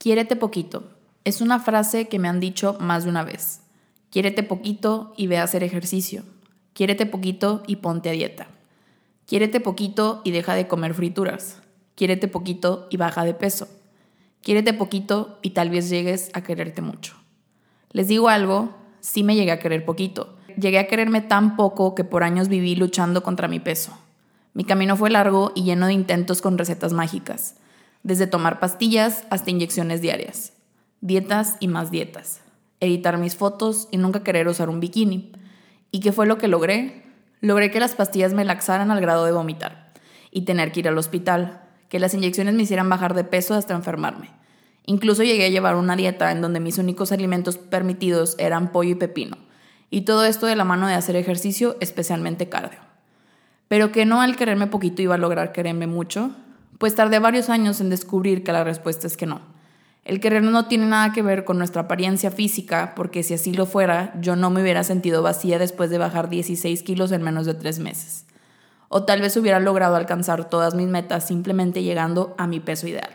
Quiérete poquito. Es una frase que me han dicho más de una vez. Quiérete poquito y ve a hacer ejercicio. Quiérete poquito y ponte a dieta. Quiérete poquito y deja de comer frituras. Quiérete poquito y baja de peso. Quiérete poquito y tal vez llegues a quererte mucho. Les digo algo, sí me llegué a querer poquito. Llegué a quererme tan poco que por años viví luchando contra mi peso. Mi camino fue largo y lleno de intentos con recetas mágicas desde tomar pastillas hasta inyecciones diarias, dietas y más dietas, editar mis fotos y nunca querer usar un bikini. ¿Y qué fue lo que logré? Logré que las pastillas me laxaran al grado de vomitar y tener que ir al hospital, que las inyecciones me hicieran bajar de peso hasta enfermarme. Incluso llegué a llevar una dieta en donde mis únicos alimentos permitidos eran pollo y pepino, y todo esto de la mano de hacer ejercicio, especialmente cardio. Pero que no al quererme poquito iba a lograr quererme mucho, pues tardé varios años en descubrir que la respuesta es que no. El querer no tiene nada que ver con nuestra apariencia física, porque si así lo fuera, yo no me hubiera sentido vacía después de bajar 16 kilos en menos de tres meses. O tal vez hubiera logrado alcanzar todas mis metas simplemente llegando a mi peso ideal.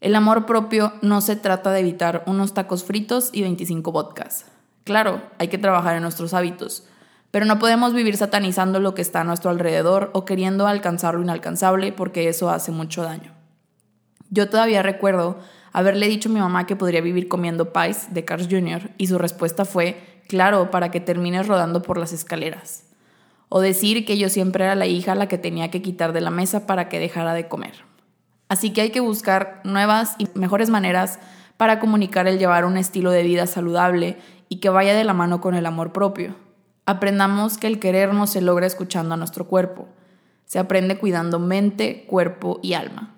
El amor propio no se trata de evitar unos tacos fritos y 25 vodkas. Claro, hay que trabajar en nuestros hábitos, pero no podemos vivir satanizando lo que está a nuestro alrededor o queriendo alcanzar lo inalcanzable porque eso hace mucho daño. Yo todavía recuerdo haberle dicho a mi mamá que podría vivir comiendo pies de Cars Jr. y su respuesta fue, claro, para que termines rodando por las escaleras. O decir que yo siempre era la hija la que tenía que quitar de la mesa para que dejara de comer. Así que hay que buscar nuevas y mejores maneras para comunicar el llevar un estilo de vida saludable y que vaya de la mano con el amor propio. Aprendamos que el querer no se logra escuchando a nuestro cuerpo, se aprende cuidando mente, cuerpo y alma.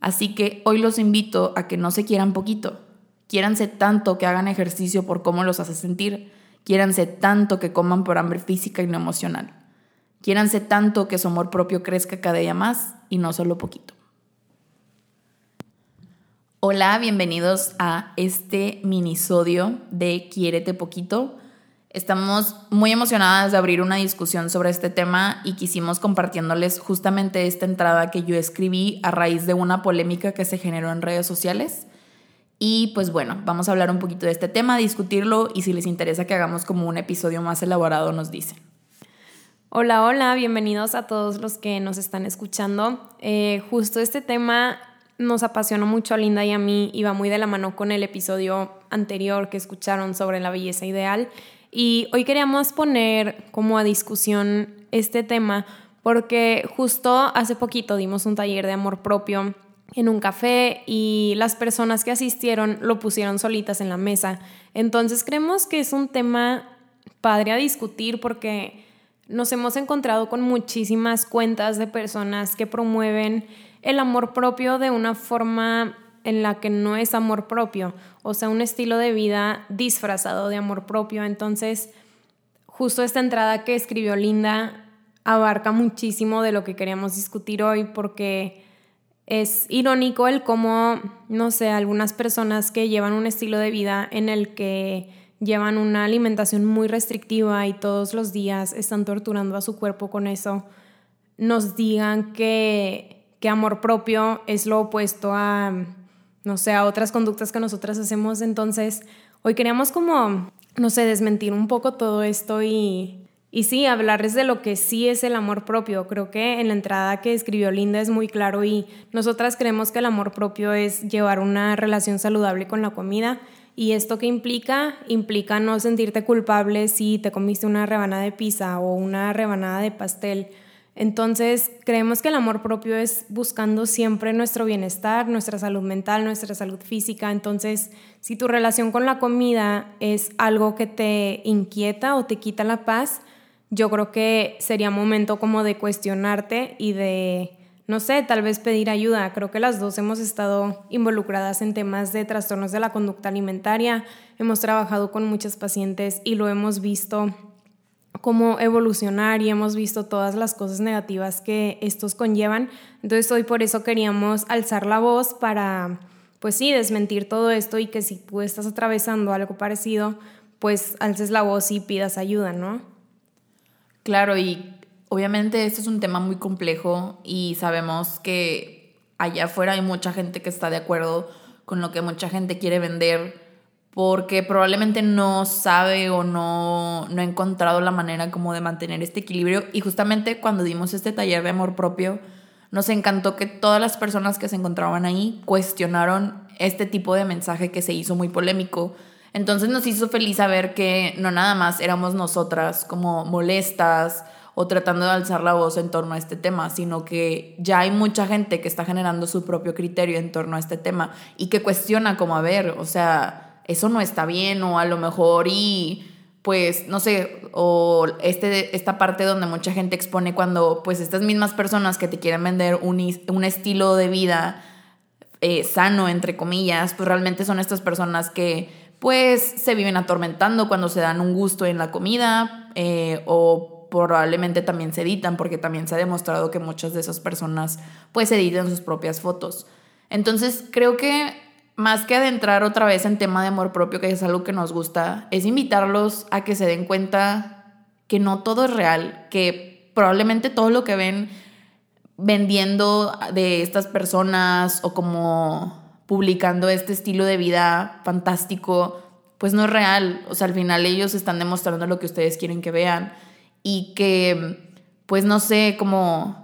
Así que hoy los invito a que no se quieran poquito, quiéranse tanto que hagan ejercicio por cómo los hace sentir, quiéranse tanto que coman por hambre física y no emocional, quiéranse tanto que su amor propio crezca cada día más y no solo poquito. Hola, bienvenidos a este minisodio de Quiérete Poquito. Estamos muy emocionadas de abrir una discusión sobre este tema y quisimos compartiéndoles justamente esta entrada que yo escribí a raíz de una polémica que se generó en redes sociales. Y pues bueno, vamos a hablar un poquito de este tema, discutirlo y si les interesa que hagamos como un episodio más elaborado nos dicen. Hola, hola, bienvenidos a todos los que nos están escuchando. Eh, justo este tema nos apasionó mucho a Linda y a mí, iba muy de la mano con el episodio anterior que escucharon sobre la belleza ideal y hoy queríamos poner como a discusión este tema porque justo hace poquito dimos un taller de amor propio en un café y las personas que asistieron lo pusieron solitas en la mesa. Entonces creemos que es un tema padre a discutir porque nos hemos encontrado con muchísimas cuentas de personas que promueven el amor propio de una forma en la que no es amor propio, o sea, un estilo de vida disfrazado de amor propio. Entonces, justo esta entrada que escribió Linda abarca muchísimo de lo que queríamos discutir hoy porque es irónico el cómo, no sé, algunas personas que llevan un estilo de vida en el que llevan una alimentación muy restrictiva y todos los días están torturando a su cuerpo con eso, nos digan que, que amor propio es lo opuesto a no sé, a otras conductas que nosotras hacemos. Entonces, hoy queríamos como, no sé, desmentir un poco todo esto y, y sí, hablarles de lo que sí es el amor propio. Creo que en la entrada que escribió Linda es muy claro y nosotras creemos que el amor propio es llevar una relación saludable con la comida. ¿Y esto qué implica? Implica no sentirte culpable si te comiste una rebanada de pizza o una rebanada de pastel entonces, creemos que el amor propio es buscando siempre nuestro bienestar, nuestra salud mental, nuestra salud física. Entonces, si tu relación con la comida es algo que te inquieta o te quita la paz, yo creo que sería momento como de cuestionarte y de, no sé, tal vez pedir ayuda. Creo que las dos hemos estado involucradas en temas de trastornos de la conducta alimentaria, hemos trabajado con muchas pacientes y lo hemos visto cómo evolucionar y hemos visto todas las cosas negativas que estos conllevan. Entonces hoy por eso queríamos alzar la voz para, pues sí, desmentir todo esto y que si tú estás atravesando algo parecido, pues alces la voz y pidas ayuda, ¿no? Claro, y obviamente este es un tema muy complejo y sabemos que allá afuera hay mucha gente que está de acuerdo con lo que mucha gente quiere vender porque probablemente no sabe o no, no ha encontrado la manera como de mantener este equilibrio. Y justamente cuando dimos este taller de amor propio, nos encantó que todas las personas que se encontraban ahí cuestionaron este tipo de mensaje que se hizo muy polémico. Entonces nos hizo feliz saber que no nada más éramos nosotras como molestas o tratando de alzar la voz en torno a este tema, sino que ya hay mucha gente que está generando su propio criterio en torno a este tema y que cuestiona como, a ver, o sea, eso no está bien o a lo mejor y pues no sé, o este, esta parte donde mucha gente expone cuando pues estas mismas personas que te quieren vender un, un estilo de vida eh, sano, entre comillas, pues realmente son estas personas que pues se viven atormentando cuando se dan un gusto en la comida eh, o probablemente también se editan porque también se ha demostrado que muchas de esas personas pues editan sus propias fotos. Entonces creo que más que adentrar otra vez en tema de amor propio, que es algo que nos gusta, es invitarlos a que se den cuenta que no todo es real, que probablemente todo lo que ven vendiendo de estas personas o como publicando este estilo de vida fantástico, pues no es real. O sea, al final ellos están demostrando lo que ustedes quieren que vean y que, pues no sé, como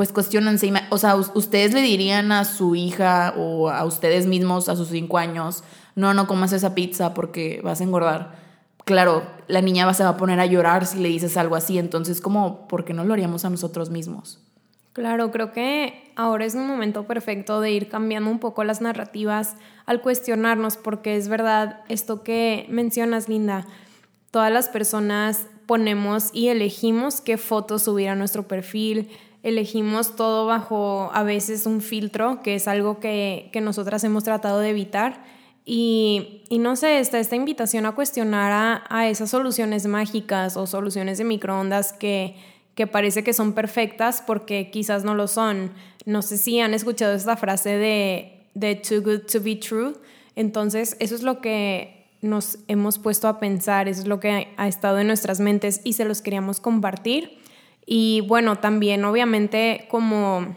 pues cuestionense. O sea, ustedes le dirían a su hija o a ustedes mismos a sus cinco años, no, no comas esa pizza porque vas a engordar. Claro, la niña se va a poner a llorar si le dices algo así, entonces como, ¿por qué no lo haríamos a nosotros mismos? Claro, creo que ahora es un momento perfecto de ir cambiando un poco las narrativas al cuestionarnos, porque es verdad esto que mencionas, Linda. Todas las personas ponemos y elegimos qué fotos subir a nuestro perfil, elegimos todo bajo a veces un filtro, que es algo que, nosotras hemos tratado de evitar. Y, no sé, está esta invitación a cuestionar a, esas soluciones mágicas o soluciones de microondas que, que parece que son perfectas porque quizás no lo son. No sé si han escuchado esta frase de, de too good to be true. Entonces, eso es lo que nos hemos puesto a pensar, eso es lo que ha estado en nuestras mentes y se los queríamos compartir. Y bueno, también obviamente como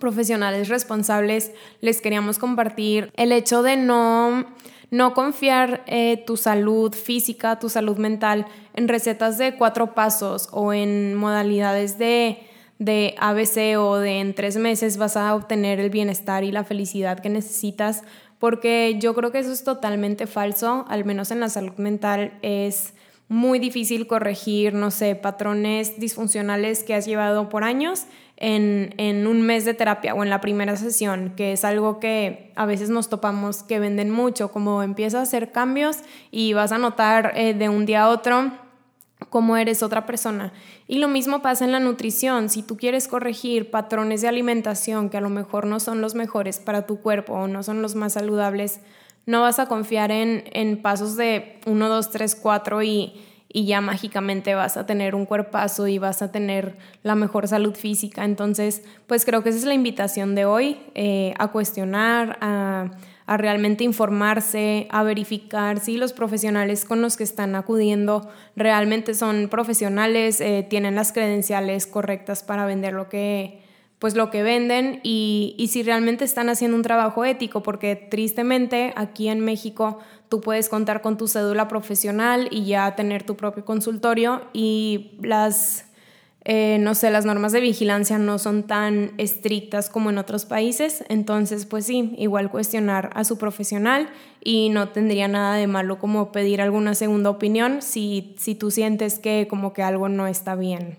profesionales responsables les queríamos compartir el hecho de no, no confiar eh, tu salud física, tu salud mental en recetas de cuatro pasos o en modalidades de, de ABC o de en tres meses vas a obtener el bienestar y la felicidad que necesitas, porque yo creo que eso es totalmente falso, al menos en la salud mental es muy difícil corregir, no sé, patrones disfuncionales que has llevado por años en, un mes de terapia o en la primera sesión, que es algo que a veces nos topamos que venden mucho, como empieza a hacer cambios y vas a notar eh, de un día a otro cómo eres otra persona. Y lo mismo pasa en la nutrición. Si tú quieres corregir patrones de alimentación que a lo mejor no son los mejores para tu cuerpo o no son los más saludables, no vas a confiar en, en pasos de 1, 2, 3, 4 y, y ya mágicamente vas a tener un cuerpazo y vas a tener la mejor salud física. Entonces, pues creo que esa es la invitación de hoy, eh, a cuestionar, a, a, realmente informarse, a verificar si los profesionales con los que están acudiendo realmente son profesionales, eh, tienen las credenciales correctas para vender lo que pues lo que venden y, y, si realmente están haciendo un trabajo ético, porque tristemente aquí en México tú puedes contar con tu cédula profesional y ya tener tu propio consultorio y las, eh, no sé, las normas de vigilancia no son tan estrictas como en otros países, entonces pues sí, igual cuestionar a su profesional y no tendría nada de malo como pedir alguna segunda opinión si, si tú sientes que como que algo no está bien.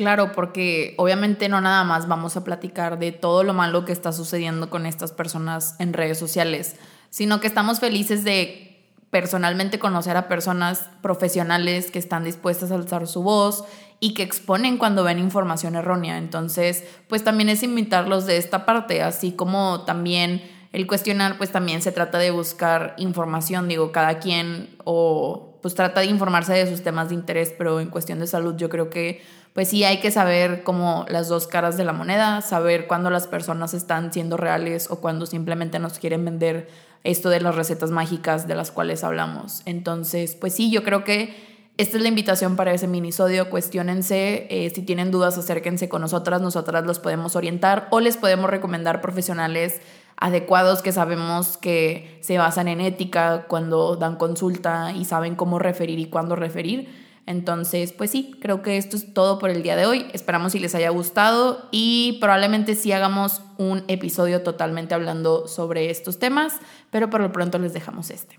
Claro, porque obviamente no nada más vamos a platicar de todo lo malo que está sucediendo con estas personas en redes sociales, sino que estamos felices de personalmente conocer a personas profesionales que están dispuestas a alzar su voz y que exponen cuando ven información errónea. Entonces, pues también es invitarlos de esta parte, así como también el cuestionar, pues también se trata de buscar información, digo, cada quien o pues trata de informarse de sus temas de interés, pero en cuestión de salud yo creo que pues sí hay que saber como las dos caras de la moneda, saber cuándo las personas están siendo reales o cuando simplemente nos quieren vender esto de las recetas mágicas de las cuales hablamos. Entonces, pues sí, yo creo que esta es la invitación para ese minisodio. Cuestiónense, eh, si tienen dudas, acérquense con nosotras, nosotras los podemos orientar o les podemos recomendar profesionales adecuados que sabemos que se basan en ética cuando dan consulta y saben cómo referir y cuándo referir. Entonces, pues sí, creo que esto es todo por el día de hoy. Esperamos si les haya gustado y probablemente sí hagamos un episodio totalmente hablando sobre estos temas, pero por lo pronto les dejamos este.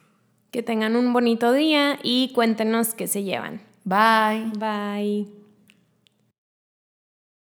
Que tengan un bonito día y cuéntenos qué se llevan. Bye. Bye.